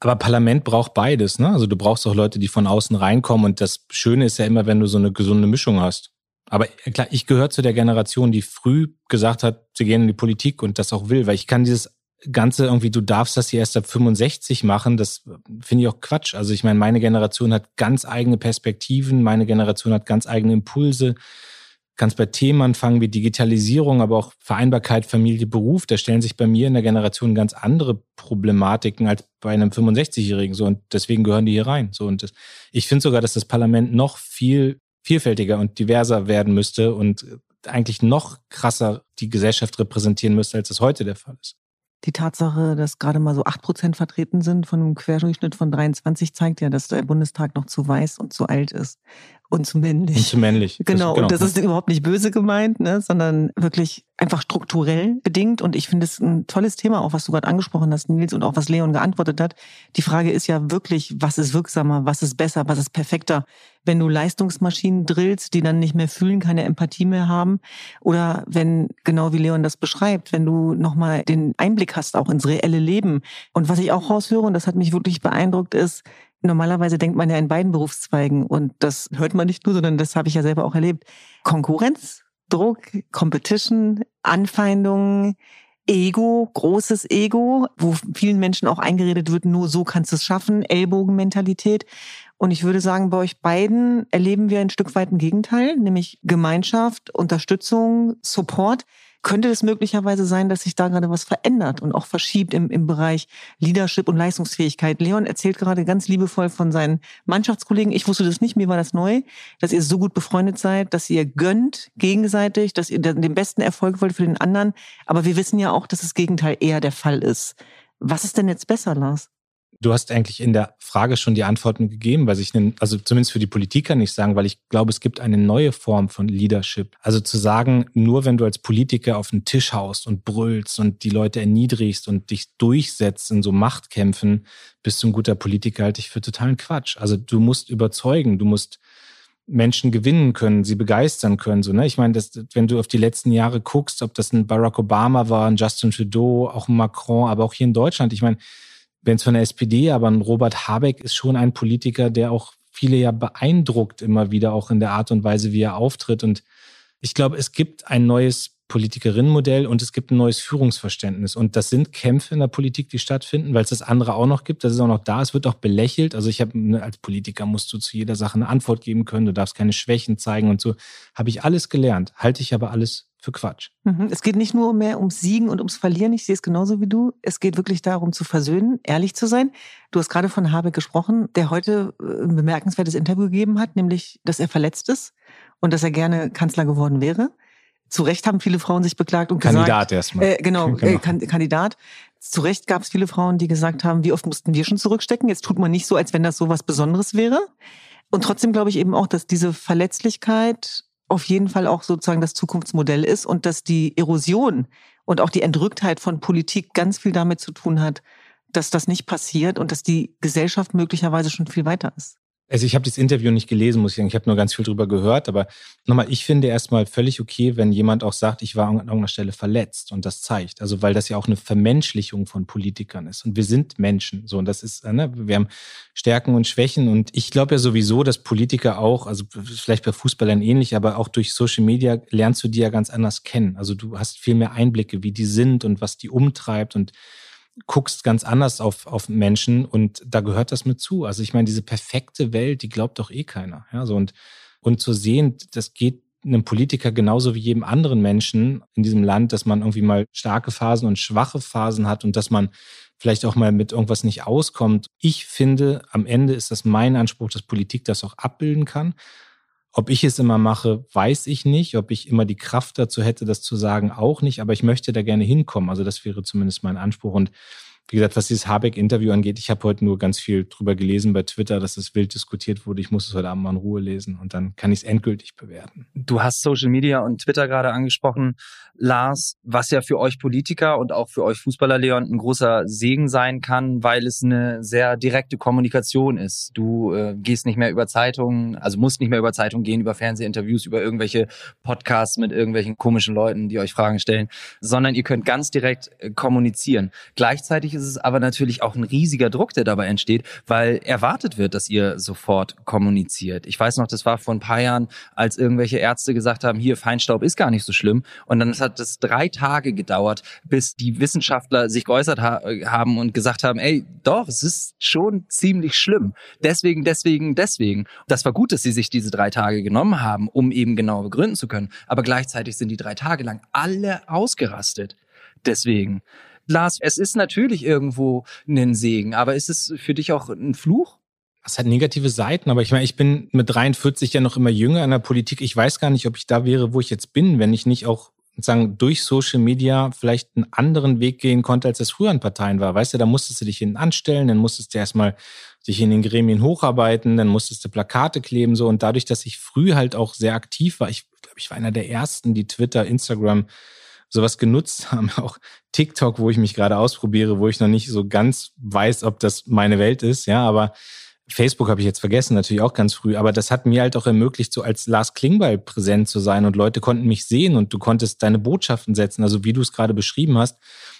Aber Parlament braucht beides. Ne? Also du brauchst auch Leute, die von außen reinkommen. Und das Schöne ist ja immer, wenn du so eine gesunde Mischung hast. Aber klar, ich gehöre zu der Generation, die früh gesagt hat, sie gehen in die Politik und das auch will, weil ich kann dieses Ganze irgendwie, du darfst das hier erst ab 65 machen, das finde ich auch Quatsch. Also ich meine, meine Generation hat ganz eigene Perspektiven, meine Generation hat ganz eigene Impulse. Kannst bei Themen anfangen wie Digitalisierung, aber auch Vereinbarkeit, Familie, Beruf. Da stellen sich bei mir in der Generation ganz andere Problematiken als bei einem 65-Jährigen. So und deswegen gehören die hier rein. So und das, ich finde sogar, dass das Parlament noch viel vielfältiger und diverser werden müsste und eigentlich noch krasser die Gesellschaft repräsentieren müsste, als es heute der Fall ist. Die Tatsache, dass gerade mal so acht Prozent vertreten sind von einem Querdurchschnitt von 23, zeigt ja, dass der Bundestag noch zu weiß und zu alt ist und zu männlich. Und zu männlich. Genau, das, genau. und das ist überhaupt nicht böse gemeint, ne, sondern wirklich einfach strukturell bedingt. Und ich finde es ein tolles Thema, auch was du gerade angesprochen hast, Nils, und auch was Leon geantwortet hat. Die Frage ist ja wirklich, was ist wirksamer, was ist besser, was ist perfekter? Wenn du Leistungsmaschinen drillst, die dann nicht mehr fühlen, keine Empathie mehr haben, oder wenn, genau wie Leon das beschreibt, wenn du nochmal den Einblick hast auch ins reelle Leben. Und was ich auch raushöre, und das hat mich wirklich beeindruckt, ist, Normalerweise denkt man ja in beiden Berufszweigen und das hört man nicht nur, sondern das habe ich ja selber auch erlebt. Konkurrenz, Druck, Competition, Anfeindungen, Ego, großes Ego, wo vielen Menschen auch eingeredet wird, nur so kannst du es schaffen, Ellbogenmentalität. Und ich würde sagen, bei euch beiden erleben wir ein Stück weit ein Gegenteil, nämlich Gemeinschaft, Unterstützung, Support. Könnte es möglicherweise sein, dass sich da gerade was verändert und auch verschiebt im, im Bereich Leadership und Leistungsfähigkeit? Leon erzählt gerade ganz liebevoll von seinen Mannschaftskollegen. Ich wusste das nicht, mir war das neu, dass ihr so gut befreundet seid, dass ihr gönnt gegenseitig, dass ihr den besten Erfolg wollt für den anderen. Aber wir wissen ja auch, dass das Gegenteil eher der Fall ist. Was ist denn jetzt besser, Lars? Du hast eigentlich in der Frage schon die Antworten gegeben, weil ich, also zumindest für die Politik kann ich sagen, weil ich glaube, es gibt eine neue Form von Leadership. Also zu sagen, nur wenn du als Politiker auf den Tisch haust und brüllst und die Leute erniedrigst und dich durchsetzt in so Machtkämpfen, bist du ein guter Politiker, halte ich für totalen Quatsch. Also du musst überzeugen, du musst Menschen gewinnen können, sie begeistern können. So, ne? Ich meine, das, wenn du auf die letzten Jahre guckst, ob das ein Barack Obama war, ein Justin Trudeau, auch ein Macron, aber auch hier in Deutschland, ich meine, wenn es von der SPD, aber ein Robert Habeck ist schon ein Politiker, der auch viele ja beeindruckt immer wieder, auch in der Art und Weise, wie er auftritt. Und ich glaube, es gibt ein neues Politikerinnenmodell und es gibt ein neues Führungsverständnis. Und das sind Kämpfe in der Politik, die stattfinden, weil es das andere auch noch gibt. Das ist auch noch da. Es wird auch belächelt. Also ich habe ne, als Politiker musst du zu jeder Sache eine Antwort geben können. Du darfst keine Schwächen zeigen und so. Habe ich alles gelernt. Halte ich aber alles für Quatsch. Mhm. Es geht nicht nur mehr ums Siegen und ums Verlieren. Ich sehe es genauso wie du. Es geht wirklich darum zu versöhnen, ehrlich zu sein. Du hast gerade von Habeck gesprochen, der heute äh, ein bemerkenswertes Interview gegeben hat, nämlich, dass er verletzt ist und dass er gerne Kanzler geworden wäre. Zu Recht haben viele Frauen sich beklagt und Kandidat gesagt, erstmal. Äh, genau, genau. Äh, Kandidat. Zu Recht gab es viele Frauen, die gesagt haben, wie oft mussten wir schon zurückstecken? Jetzt tut man nicht so, als wenn das so was Besonderes wäre. Und trotzdem glaube ich eben auch, dass diese Verletzlichkeit auf jeden Fall auch sozusagen das Zukunftsmodell ist und dass die Erosion und auch die Entrücktheit von Politik ganz viel damit zu tun hat, dass das nicht passiert und dass die Gesellschaft möglicherweise schon viel weiter ist. Also ich habe das Interview nicht gelesen, muss ich sagen. Ich habe nur ganz viel drüber gehört. Aber nochmal, ich finde erstmal völlig okay, wenn jemand auch sagt, ich war an irgendeiner Stelle verletzt und das zeigt. Also weil das ja auch eine Vermenschlichung von Politikern ist. Und wir sind Menschen. So, und das ist, ne, wir haben Stärken und Schwächen. Und ich glaube ja sowieso, dass Politiker auch, also vielleicht bei Fußballern ähnlich, aber auch durch Social Media lernst du die ja ganz anders kennen. Also du hast viel mehr Einblicke, wie die sind und was die umtreibt und guckst ganz anders auf, auf Menschen und da gehört das mit zu. Also ich meine, diese perfekte Welt, die glaubt doch eh keiner. Ja, so und, und zu sehen, das geht einem Politiker genauso wie jedem anderen Menschen in diesem Land, dass man irgendwie mal starke Phasen und schwache Phasen hat und dass man vielleicht auch mal mit irgendwas nicht auskommt. Ich finde, am Ende ist das mein Anspruch, dass Politik das auch abbilden kann. Ob ich es immer mache, weiß ich nicht. Ob ich immer die Kraft dazu hätte, das zu sagen, auch nicht. Aber ich möchte da gerne hinkommen. Also das wäre zumindest mein Anspruch. Und wie gesagt, was dieses Habeck-Interview angeht, ich habe heute nur ganz viel drüber gelesen bei Twitter, dass es wild diskutiert wurde. Ich muss es heute Abend mal in Ruhe lesen und dann kann ich es endgültig bewerten. Du hast Social Media und Twitter gerade angesprochen, Lars, was ja für euch Politiker und auch für euch Fußballer, Leon, ein großer Segen sein kann, weil es eine sehr direkte Kommunikation ist. Du äh, gehst nicht mehr über Zeitungen, also musst nicht mehr über Zeitungen gehen, über Fernsehinterviews, über irgendwelche Podcasts mit irgendwelchen komischen Leuten, die euch Fragen stellen, sondern ihr könnt ganz direkt äh, kommunizieren. Gleichzeitig ist es aber natürlich auch ein riesiger Druck, der dabei entsteht, weil erwartet wird, dass ihr sofort kommuniziert. Ich weiß noch, das war vor ein paar Jahren, als irgendwelche Ärzte gesagt haben, hier Feinstaub ist gar nicht so schlimm. Und dann hat es drei Tage gedauert, bis die Wissenschaftler sich geäußert ha haben und gesagt haben, ey, doch, es ist schon ziemlich schlimm. Deswegen, deswegen, deswegen. Das war gut, dass sie sich diese drei Tage genommen haben, um eben genau begründen zu können. Aber gleichzeitig sind die drei Tage lang alle ausgerastet. Deswegen. Lars, es ist natürlich irgendwo ein Segen, aber ist es für dich auch ein Fluch? Es hat negative Seiten, aber ich meine, ich bin mit 43 ja noch immer jünger in der Politik. Ich weiß gar nicht, ob ich da wäre, wo ich jetzt bin, wenn ich nicht auch sagen, durch Social Media vielleicht einen anderen Weg gehen konnte, als es früher in Parteien war. Weißt du, da musstest du dich hinten anstellen, dann musstest du erstmal dich in den Gremien hocharbeiten, dann musstest du Plakate kleben, so. Und dadurch, dass ich früh halt auch sehr aktiv war, ich glaube, ich war einer der ersten, die Twitter, Instagram, sowas genutzt haben, auch TikTok, wo ich mich gerade ausprobiere, wo ich noch nicht so ganz weiß, ob das meine Welt ist, ja, aber Facebook habe ich jetzt vergessen, natürlich auch ganz früh, aber das hat mir halt auch ermöglicht, so als Lars Klingbeil präsent zu sein und Leute konnten mich sehen und du konntest deine Botschaften setzen, also wie du es gerade beschrieben hast.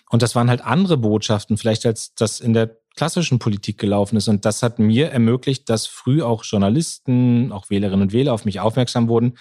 Und das waren halt andere Botschaften, vielleicht als das in der klassischen Politik gelaufen ist. Und das hat mir ermöglicht, dass früh auch Journalisten, auch Wählerinnen und Wähler auf mich aufmerksam wurden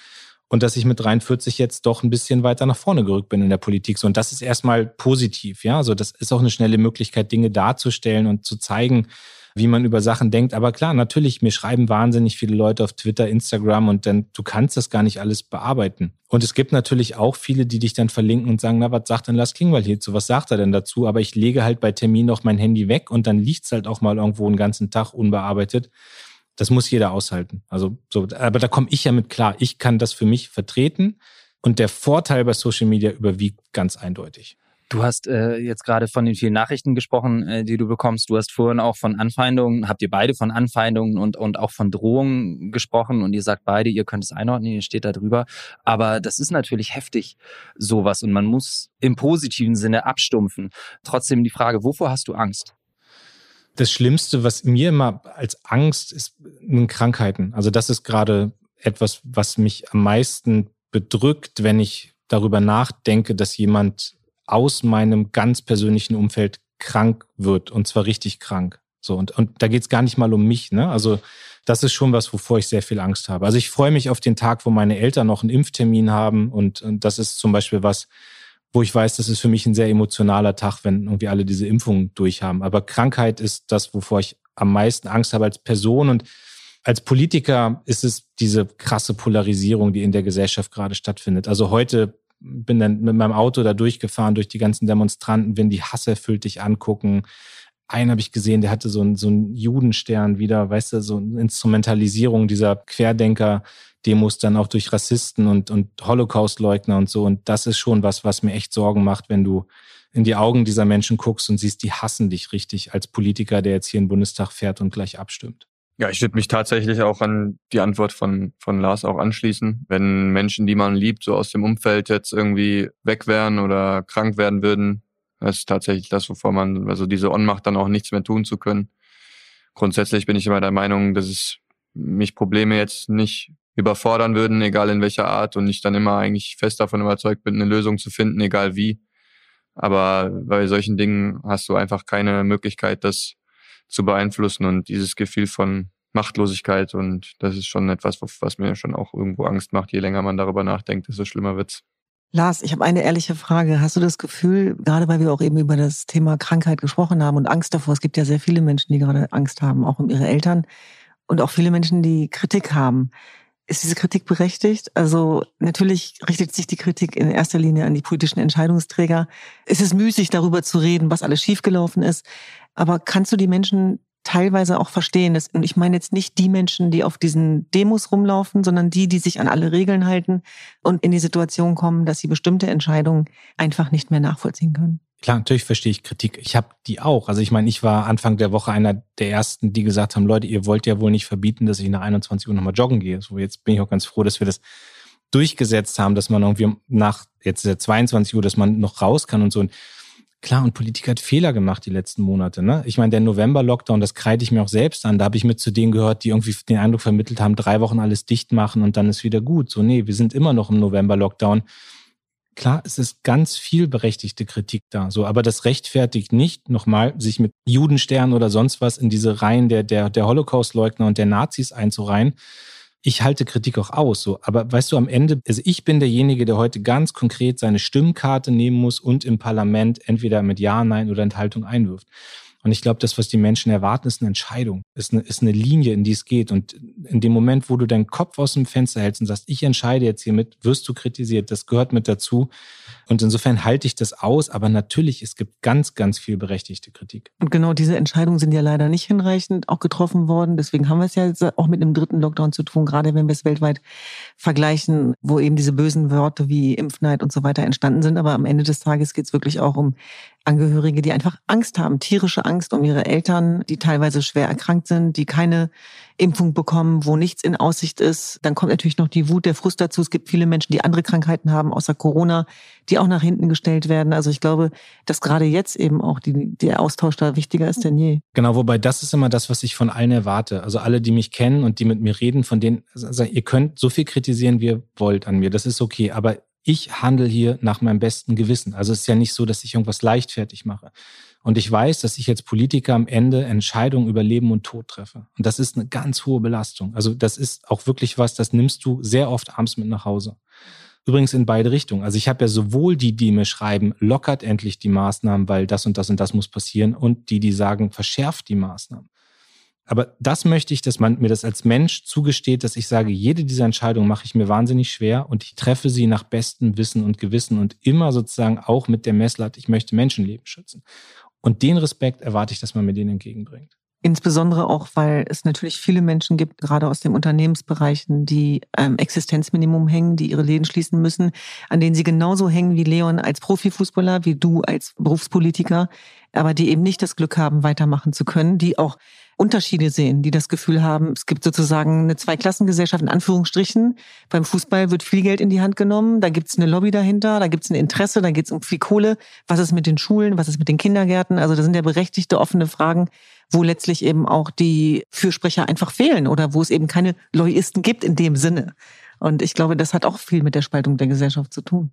und dass ich mit 43 jetzt doch ein bisschen weiter nach vorne gerückt bin in der Politik. So, und das ist erstmal positiv, ja. Also das ist auch eine schnelle Möglichkeit, Dinge darzustellen und zu zeigen, wie man über Sachen denkt. Aber klar, natürlich, mir schreiben wahnsinnig viele Leute auf Twitter, Instagram und dann, du kannst das gar nicht alles bearbeiten. Und es gibt natürlich auch viele, die dich dann verlinken und sagen, na, was sagt denn Lars Klingbeil hierzu? Was sagt er denn dazu? Aber ich lege halt bei Termin noch mein Handy weg und dann liegt's halt auch mal irgendwo einen ganzen Tag unbearbeitet. Das muss jeder aushalten. Also so, aber da komme ich ja mit klar. Ich kann das für mich vertreten und der Vorteil bei Social Media überwiegt ganz eindeutig. Du hast äh, jetzt gerade von den vielen Nachrichten gesprochen, äh, die du bekommst. Du hast vorhin auch von Anfeindungen, habt ihr beide von Anfeindungen und, und auch von Drohungen gesprochen und ihr sagt beide, ihr könnt es einordnen, ihr steht da drüber. Aber das ist natürlich heftig, sowas. Und man muss im positiven Sinne abstumpfen. Trotzdem die Frage, wovor hast du Angst? Das Schlimmste, was mir immer als Angst ist, Krankheiten. Also das ist gerade etwas, was mich am meisten bedrückt, wenn ich darüber nachdenke, dass jemand aus meinem ganz persönlichen Umfeld krank wird und zwar richtig krank. So und, und da geht's gar nicht mal um mich. Ne? Also das ist schon was, wovor ich sehr viel Angst habe. Also ich freue mich auf den Tag, wo meine Eltern noch einen Impftermin haben und, und das ist zum Beispiel was, wo ich weiß, das ist für mich ein sehr emotionaler Tag, wenn irgendwie alle diese Impfungen durchhaben. Aber Krankheit ist das, wovor ich am meisten Angst habe als Person und als Politiker ist es diese krasse Polarisierung, die in der Gesellschaft gerade stattfindet. Also heute bin dann mit meinem Auto da durchgefahren durch die ganzen Demonstranten, wenn die hasserfüllt dich angucken. Einen habe ich gesehen, der hatte so einen, so einen Judenstern wieder, weißt du, so eine Instrumentalisierung dieser Querdenker, Demos dann auch durch Rassisten und, und Holocaust-Leugner und so. Und das ist schon was, was mir echt Sorgen macht, wenn du in die Augen dieser Menschen guckst und siehst, die hassen dich richtig als Politiker, der jetzt hier in den Bundestag fährt und gleich abstimmt. Ja, ich würde mich tatsächlich auch an die Antwort von, von Lars auch anschließen. Wenn Menschen, die man liebt, so aus dem Umfeld jetzt irgendwie weg wären oder krank werden würden, das ist tatsächlich das, wovor man, also diese Ohnmacht dann auch nichts mehr tun zu können. Grundsätzlich bin ich immer der Meinung, dass es mich Probleme jetzt nicht überfordern würden, egal in welcher Art, und ich dann immer eigentlich fest davon überzeugt bin, eine Lösung zu finden, egal wie. Aber bei solchen Dingen hast du einfach keine Möglichkeit, das zu beeinflussen und dieses Gefühl von Machtlosigkeit und das ist schon etwas, was mir schon auch irgendwo Angst macht. Je länger man darüber nachdenkt, desto schlimmer wird's. Lars, ich habe eine ehrliche Frage. Hast du das Gefühl, gerade weil wir auch eben über das Thema Krankheit gesprochen haben und Angst davor, es gibt ja sehr viele Menschen, die gerade Angst haben, auch um ihre Eltern und auch viele Menschen, die Kritik haben. Ist diese Kritik berechtigt? Also natürlich richtet sich die Kritik in erster Linie an die politischen Entscheidungsträger. Es ist müßig, darüber zu reden, was alles schiefgelaufen ist. Aber kannst du die Menschen teilweise auch verstehen? Und ich meine jetzt nicht die Menschen, die auf diesen Demos rumlaufen, sondern die, die sich an alle Regeln halten und in die Situation kommen, dass sie bestimmte Entscheidungen einfach nicht mehr nachvollziehen können. Klar, natürlich verstehe ich Kritik. Ich habe die auch. Also ich meine, ich war Anfang der Woche einer der ersten, die gesagt haben, Leute, ihr wollt ja wohl nicht verbieten, dass ich nach 21 Uhr nochmal joggen gehe. So, jetzt bin ich auch ganz froh, dass wir das durchgesetzt haben, dass man irgendwie nach jetzt 22 Uhr, dass man noch raus kann und so. Und klar, und Politik hat Fehler gemacht die letzten Monate. Ne? Ich meine, der November-Lockdown, das kreide ich mir auch selbst an. Da habe ich mit zu denen gehört, die irgendwie den Eindruck vermittelt haben, drei Wochen alles dicht machen und dann ist wieder gut. So, nee, wir sind immer noch im November-Lockdown klar, es ist ganz viel berechtigte Kritik da, so, aber das rechtfertigt nicht, nochmal, sich mit Judenstern oder sonst was in diese Reihen der, der, der Holocaust-Leugner und der Nazis einzureihen. Ich halte Kritik auch aus, so, aber weißt du, am Ende, also ich bin derjenige, der heute ganz konkret seine Stimmkarte nehmen muss und im Parlament entweder mit Ja, Nein oder Enthaltung einwirft. Und ich glaube, das, was die Menschen erwarten, ist eine Entscheidung, ist eine, ist eine Linie, in die es geht. Und in dem Moment, wo du deinen Kopf aus dem Fenster hältst und sagst, ich entscheide jetzt hiermit, wirst du kritisiert. Das gehört mit dazu. Und insofern halte ich das aus. Aber natürlich, es gibt ganz, ganz viel berechtigte Kritik. Und genau diese Entscheidungen sind ja leider nicht hinreichend auch getroffen worden. Deswegen haben wir es ja auch mit einem dritten Lockdown zu tun, gerade wenn wir es weltweit vergleichen, wo eben diese bösen Worte wie Impfneid und so weiter entstanden sind. Aber am Ende des Tages geht es wirklich auch um Angehörige, die einfach Angst haben, tierische Angst um ihre Eltern, die teilweise schwer erkrankt sind, die keine Impfung bekommen, wo nichts in Aussicht ist. Dann kommt natürlich noch die Wut, der Frust dazu. Es gibt viele Menschen, die andere Krankheiten haben, außer Corona, die auch nach hinten gestellt werden. Also ich glaube, dass gerade jetzt eben auch die, der Austausch da wichtiger ist denn je. Genau, wobei das ist immer das, was ich von allen erwarte. Also alle, die mich kennen und die mit mir reden, von denen, also ihr könnt so viel kritisieren, wie ihr wollt an mir. Das ist okay. Aber ich handle hier nach meinem besten Gewissen. Also es ist ja nicht so, dass ich irgendwas leichtfertig mache. Und ich weiß, dass ich als Politiker am Ende Entscheidungen über Leben und Tod treffe. Und das ist eine ganz hohe Belastung. Also das ist auch wirklich was, das nimmst du sehr oft abends mit nach Hause. Übrigens in beide Richtungen. Also ich habe ja sowohl die, die mir schreiben, lockert endlich die Maßnahmen, weil das und das und das muss passieren, und die, die sagen, verschärft die Maßnahmen. Aber das möchte ich, dass man mir das als Mensch zugesteht, dass ich sage, jede dieser Entscheidungen mache ich mir wahnsinnig schwer und ich treffe sie nach bestem Wissen und Gewissen und immer sozusagen auch mit der Messlatte, ich möchte Menschenleben schützen. Und den Respekt erwarte ich, dass man mir den entgegenbringt. Insbesondere auch, weil es natürlich viele Menschen gibt, gerade aus den Unternehmensbereichen, die am Existenzminimum hängen, die ihre Läden schließen müssen, an denen sie genauso hängen wie Leon als Profifußballer, wie du als Berufspolitiker, aber die eben nicht das Glück haben, weitermachen zu können, die auch Unterschiede sehen, die das Gefühl haben, es gibt sozusagen eine Zweiklassengesellschaft in Anführungsstrichen. Beim Fußball wird viel Geld in die Hand genommen, da gibt es eine Lobby dahinter, da gibt es ein Interesse, da geht es um viel Kohle. Was ist mit den Schulen, was ist mit den Kindergärten? Also da sind ja berechtigte offene Fragen, wo letztlich eben auch die Fürsprecher einfach fehlen oder wo es eben keine Lobbyisten gibt in dem Sinne. Und ich glaube, das hat auch viel mit der Spaltung der Gesellschaft zu tun.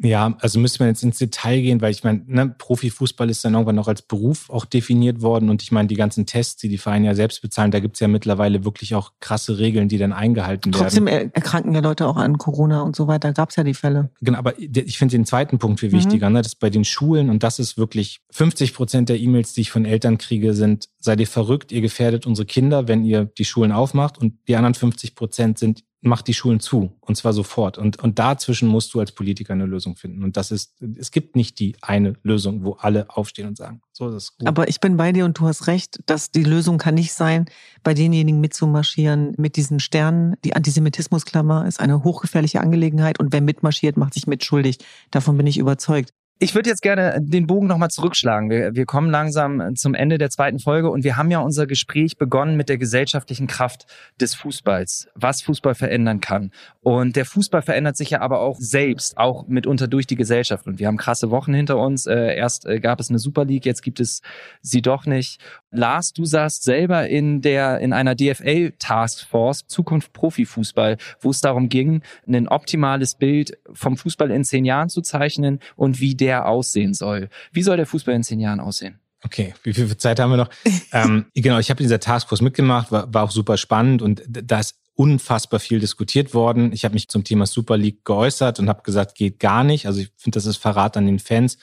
Ja, also müssen wir jetzt ins Detail gehen, weil ich meine, ne, Profifußball ist dann irgendwann noch als Beruf auch definiert worden und ich meine, die ganzen Tests, die die Vereine ja selbst bezahlen, da gibt's ja mittlerweile wirklich auch krasse Regeln, die dann eingehalten Trotzdem werden. Trotzdem erkranken ja Leute auch an Corona und so weiter, gab's ja die Fälle. Genau, aber ich finde den zweiten Punkt viel wichtiger, mhm. ne, dass bei den Schulen, und das ist wirklich 50 Prozent der E-Mails, die ich von Eltern kriege, sind, seid ihr verrückt, ihr gefährdet unsere Kinder, wenn ihr die Schulen aufmacht und die anderen 50 Prozent sind, macht die Schulen zu. Und zwar sofort. Und, und dazwischen musst du als Politiker eine Lösung finden. Und das ist, es gibt nicht die eine Lösung, wo alle aufstehen und sagen, so ist es gut. Aber ich bin bei dir und du hast recht, dass die Lösung kann nicht sein, bei denjenigen mitzumarschieren mit diesen Sternen. Die Antisemitismusklammer ist eine hochgefährliche Angelegenheit und wer mitmarschiert, macht sich mitschuldig. Davon bin ich überzeugt. Ich würde jetzt gerne den Bogen nochmal zurückschlagen. Wir, wir kommen langsam zum Ende der zweiten Folge und wir haben ja unser Gespräch begonnen mit der gesellschaftlichen Kraft des Fußballs, was Fußball verändern kann. Und der Fußball verändert sich ja aber auch selbst, auch mitunter durch die Gesellschaft. Und wir haben krasse Wochen hinter uns. Äh, erst äh, gab es eine Super League, jetzt gibt es sie doch nicht. Lars, du saßt selber in der in einer DFL Taskforce Zukunft Profifußball, wo es darum ging, ein optimales Bild vom Fußball in zehn Jahren zu zeichnen und wie der aussehen soll. Wie soll der Fußball in zehn Jahren aussehen? Okay, wie viel Zeit haben wir noch? ähm, genau, ich habe in dieser Taskforce mitgemacht, war, war auch super spannend und da ist unfassbar viel diskutiert worden. Ich habe mich zum Thema Super League geäußert und habe gesagt, geht gar nicht. Also ich finde, das ist Verrat an den Fans.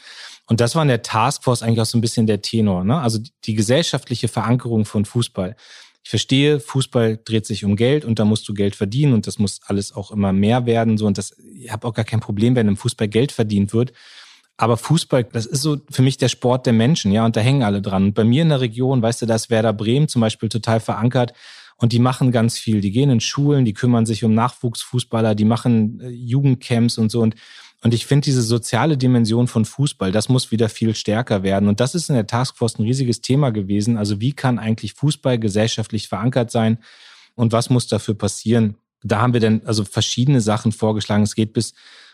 Und das war in der Taskforce eigentlich auch so ein bisschen der Tenor. Ne? Also die gesellschaftliche Verankerung von Fußball. Ich verstehe, Fußball dreht sich um Geld und da musst du Geld verdienen und das muss alles auch immer mehr werden. So und das, ich habe auch gar kein Problem, wenn im Fußball Geld verdient wird. Aber Fußball, das ist so für mich der Sport der Menschen, ja, und da hängen alle dran. Und bei mir in der Region, weißt du, da ist Werder Bremen zum Beispiel total verankert und die machen ganz viel. Die gehen in Schulen, die kümmern sich um Nachwuchsfußballer, die machen äh, Jugendcamps und so. Und, und ich finde diese soziale Dimension von Fußball, das muss wieder viel stärker werden. Und das ist in der Taskforce ein riesiges Thema gewesen. Also wie kann eigentlich Fußball gesellschaftlich verankert sein? Und was muss dafür passieren? Da haben wir dann also verschiedene Sachen vorgeschlagen. Es geht bis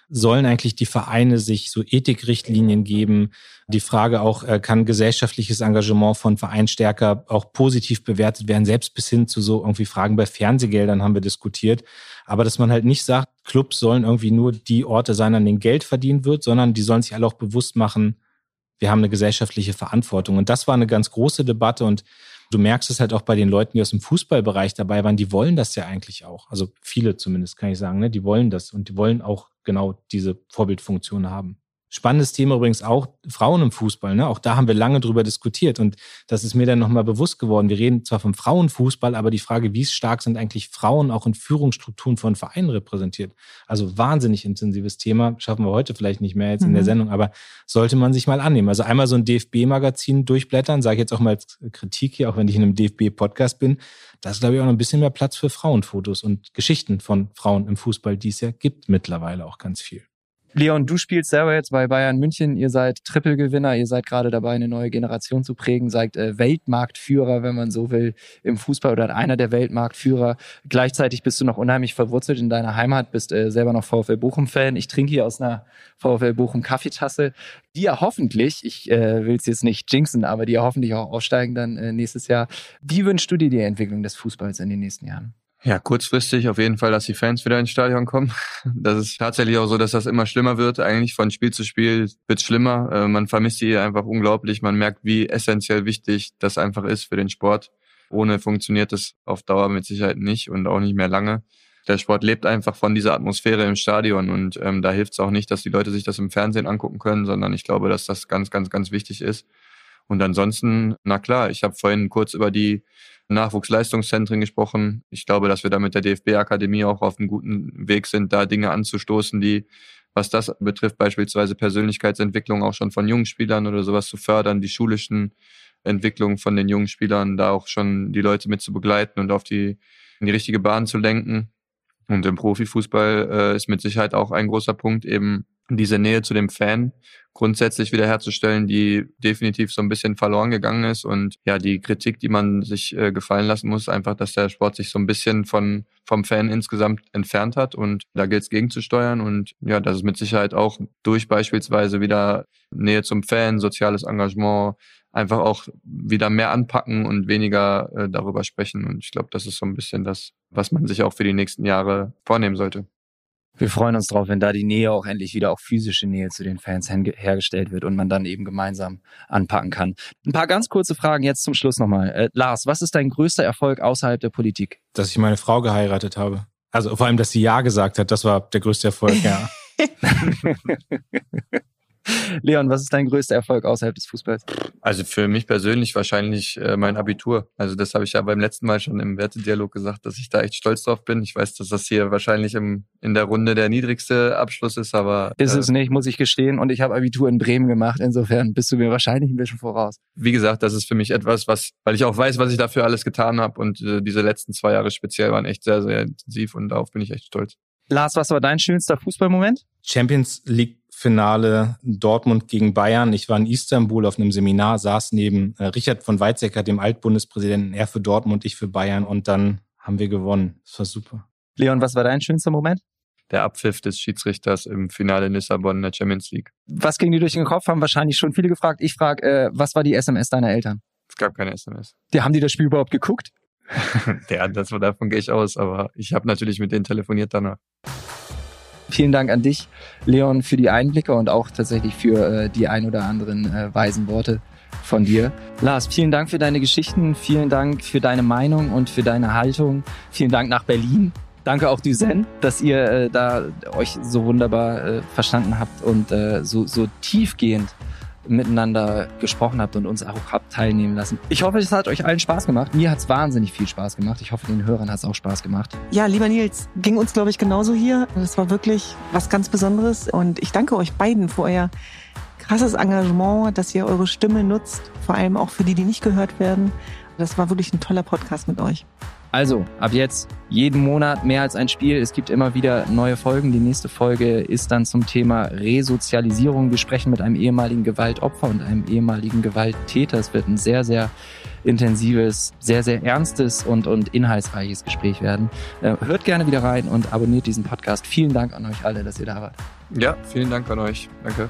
sollen eigentlich die Vereine sich so Ethikrichtlinien geben? Die Frage auch, äh, kann gesellschaftliches Engagement von Vereinen stärker auch positiv bewertet werden, selbst bis hin zu so irgendwie Fragen bei Fernsehgeldern haben wir diskutiert. Aber dass man halt nicht sagt, Clubs sollen irgendwie nur die Orte sein, an denen Geld verdient wird, sondern die sollen sich alle auch bewusst machen, wir haben eine gesellschaftliche Verantwortung. Und das war eine ganz große Debatte und Du merkst es halt auch bei den Leuten, die aus dem Fußballbereich dabei waren, die wollen das ja eigentlich auch. Also viele zumindest, kann ich sagen, ne? die wollen das und die wollen auch genau diese Vorbildfunktion haben. Spannendes Thema übrigens auch Frauen im Fußball. Ne? Auch da haben wir lange drüber diskutiert und das ist mir dann nochmal bewusst geworden. Wir reden zwar vom Frauenfußball, aber die Frage, wie stark sind eigentlich Frauen auch in Führungsstrukturen von Vereinen repräsentiert? Also wahnsinnig intensives Thema. Schaffen wir heute vielleicht nicht mehr jetzt mhm. in der mhm. Sendung, aber sollte man sich mal annehmen. Also einmal so ein DFB-Magazin durchblättern, sage ich jetzt auch mal als Kritik hier, auch wenn ich in einem DFB-Podcast bin. Da ist, glaube ich, auch noch ein bisschen mehr Platz für Frauenfotos und Geschichten von Frauen im Fußball, die es ja gibt mittlerweile auch ganz viel. Leon, du spielst selber jetzt bei Bayern München. Ihr seid Trippelgewinner. Ihr seid gerade dabei, eine neue Generation zu prägen. Seid äh, Weltmarktführer, wenn man so will, im Fußball oder einer der Weltmarktführer. Gleichzeitig bist du noch unheimlich verwurzelt in deiner Heimat, bist äh, selber noch VfL Bochum-Fan. Ich trinke hier aus einer VfL Bochum Kaffeetasse, die ja hoffentlich, ich äh, will es jetzt nicht jinxen, aber die ja hoffentlich auch aufsteigen dann nächstes Jahr. Wie wünschst du dir die Entwicklung des Fußballs in den nächsten Jahren? Ja, kurzfristig auf jeden Fall, dass die Fans wieder ins Stadion kommen. Das ist tatsächlich auch so, dass das immer schlimmer wird. Eigentlich von Spiel zu Spiel wird schlimmer. Äh, man vermisst sie einfach unglaublich. Man merkt, wie essentiell wichtig das einfach ist für den Sport. Ohne funktioniert es auf Dauer mit Sicherheit nicht und auch nicht mehr lange. Der Sport lebt einfach von dieser Atmosphäre im Stadion und ähm, da hilft es auch nicht, dass die Leute sich das im Fernsehen angucken können, sondern ich glaube, dass das ganz, ganz, ganz wichtig ist. Und ansonsten, na klar, ich habe vorhin kurz über die Nachwuchsleistungszentren gesprochen. Ich glaube, dass wir da mit der DFB-Akademie auch auf einem guten Weg sind, da Dinge anzustoßen, die, was das betrifft, beispielsweise Persönlichkeitsentwicklung auch schon von jungen Spielern oder sowas zu fördern, die schulischen Entwicklungen von den jungen Spielern, da auch schon die Leute mit zu begleiten und auf die, in die richtige Bahn zu lenken. Und im Profifußball äh, ist mit Sicherheit auch ein großer Punkt eben diese Nähe zu dem Fan grundsätzlich wiederherzustellen, die definitiv so ein bisschen verloren gegangen ist. Und ja, die Kritik, die man sich äh, gefallen lassen muss, einfach, dass der Sport sich so ein bisschen von, vom Fan insgesamt entfernt hat. Und da gilt es gegenzusteuern. Und ja, das ist mit Sicherheit auch durch beispielsweise wieder Nähe zum Fan, soziales Engagement, einfach auch wieder mehr anpacken und weniger äh, darüber sprechen. Und ich glaube, das ist so ein bisschen das, was man sich auch für die nächsten Jahre vornehmen sollte. Wir freuen uns drauf, wenn da die Nähe auch endlich wieder auch physische Nähe zu den Fans hergestellt wird und man dann eben gemeinsam anpacken kann. Ein paar ganz kurze Fragen jetzt zum Schluss nochmal. Äh, Lars, was ist dein größter Erfolg außerhalb der Politik? Dass ich meine Frau geheiratet habe. Also vor allem, dass sie Ja gesagt hat, das war der größte Erfolg, ja. Leon, was ist dein größter Erfolg außerhalb des Fußballs? Also für mich persönlich wahrscheinlich äh, mein Abitur. Also das habe ich ja beim letzten Mal schon im Wertedialog gesagt, dass ich da echt stolz drauf bin. Ich weiß, dass das hier wahrscheinlich im, in der Runde der niedrigste Abschluss ist, aber... Ist äh, es nicht, muss ich gestehen. Und ich habe Abitur in Bremen gemacht. Insofern bist du mir wahrscheinlich ein bisschen voraus. Wie gesagt, das ist für mich etwas, was, weil ich auch weiß, was ich dafür alles getan habe. Und äh, diese letzten zwei Jahre speziell waren echt sehr, sehr intensiv und darauf bin ich echt stolz. Lars, was war dein schönster Fußballmoment? Champions League Finale Dortmund gegen Bayern. Ich war in Istanbul auf einem Seminar, saß neben äh, Richard von Weizsäcker, dem Altbundespräsidenten, er für Dortmund, ich für Bayern und dann haben wir gewonnen. Das war super. Leon, was war dein schönster Moment? Der Abpfiff des Schiedsrichters im Finale in Lissabon in der Champions League. Was ging dir durch den Kopf? Haben wahrscheinlich schon viele gefragt. Ich frage, äh, was war die SMS deiner Eltern? Es gab keine SMS. Die haben die das Spiel überhaupt geguckt? ja, das, davon gehe ich aus, aber ich habe natürlich mit denen telefoniert danach. Vielen Dank an dich, Leon, für die Einblicke und auch tatsächlich für äh, die ein oder anderen äh, weisen Worte von dir. Lars, vielen Dank für deine Geschichten, vielen Dank für deine Meinung und für deine Haltung. Vielen Dank nach Berlin. Danke auch Duzen, dass ihr äh, da euch so wunderbar äh, verstanden habt und äh, so, so tiefgehend miteinander gesprochen habt und uns auch habt teilnehmen lassen. Ich hoffe, es hat euch allen Spaß gemacht. Mir hat es wahnsinnig viel Spaß gemacht. Ich hoffe, den Hörern hat es auch Spaß gemacht. Ja, lieber Nils, ging uns, glaube ich, genauso hier. Das war wirklich was ganz Besonderes und ich danke euch beiden für euer krasses Engagement, dass ihr eure Stimme nutzt, vor allem auch für die, die nicht gehört werden. Das war wirklich ein toller Podcast mit euch. Also, ab jetzt jeden Monat mehr als ein Spiel. Es gibt immer wieder neue Folgen. Die nächste Folge ist dann zum Thema Resozialisierung. Wir sprechen mit einem ehemaligen Gewaltopfer und einem ehemaligen Gewalttäter. Es wird ein sehr, sehr intensives, sehr, sehr ernstes und, und inhaltsreiches Gespräch werden. Äh, hört gerne wieder rein und abonniert diesen Podcast. Vielen Dank an euch alle, dass ihr da wart. Ja, vielen Dank an euch. Danke.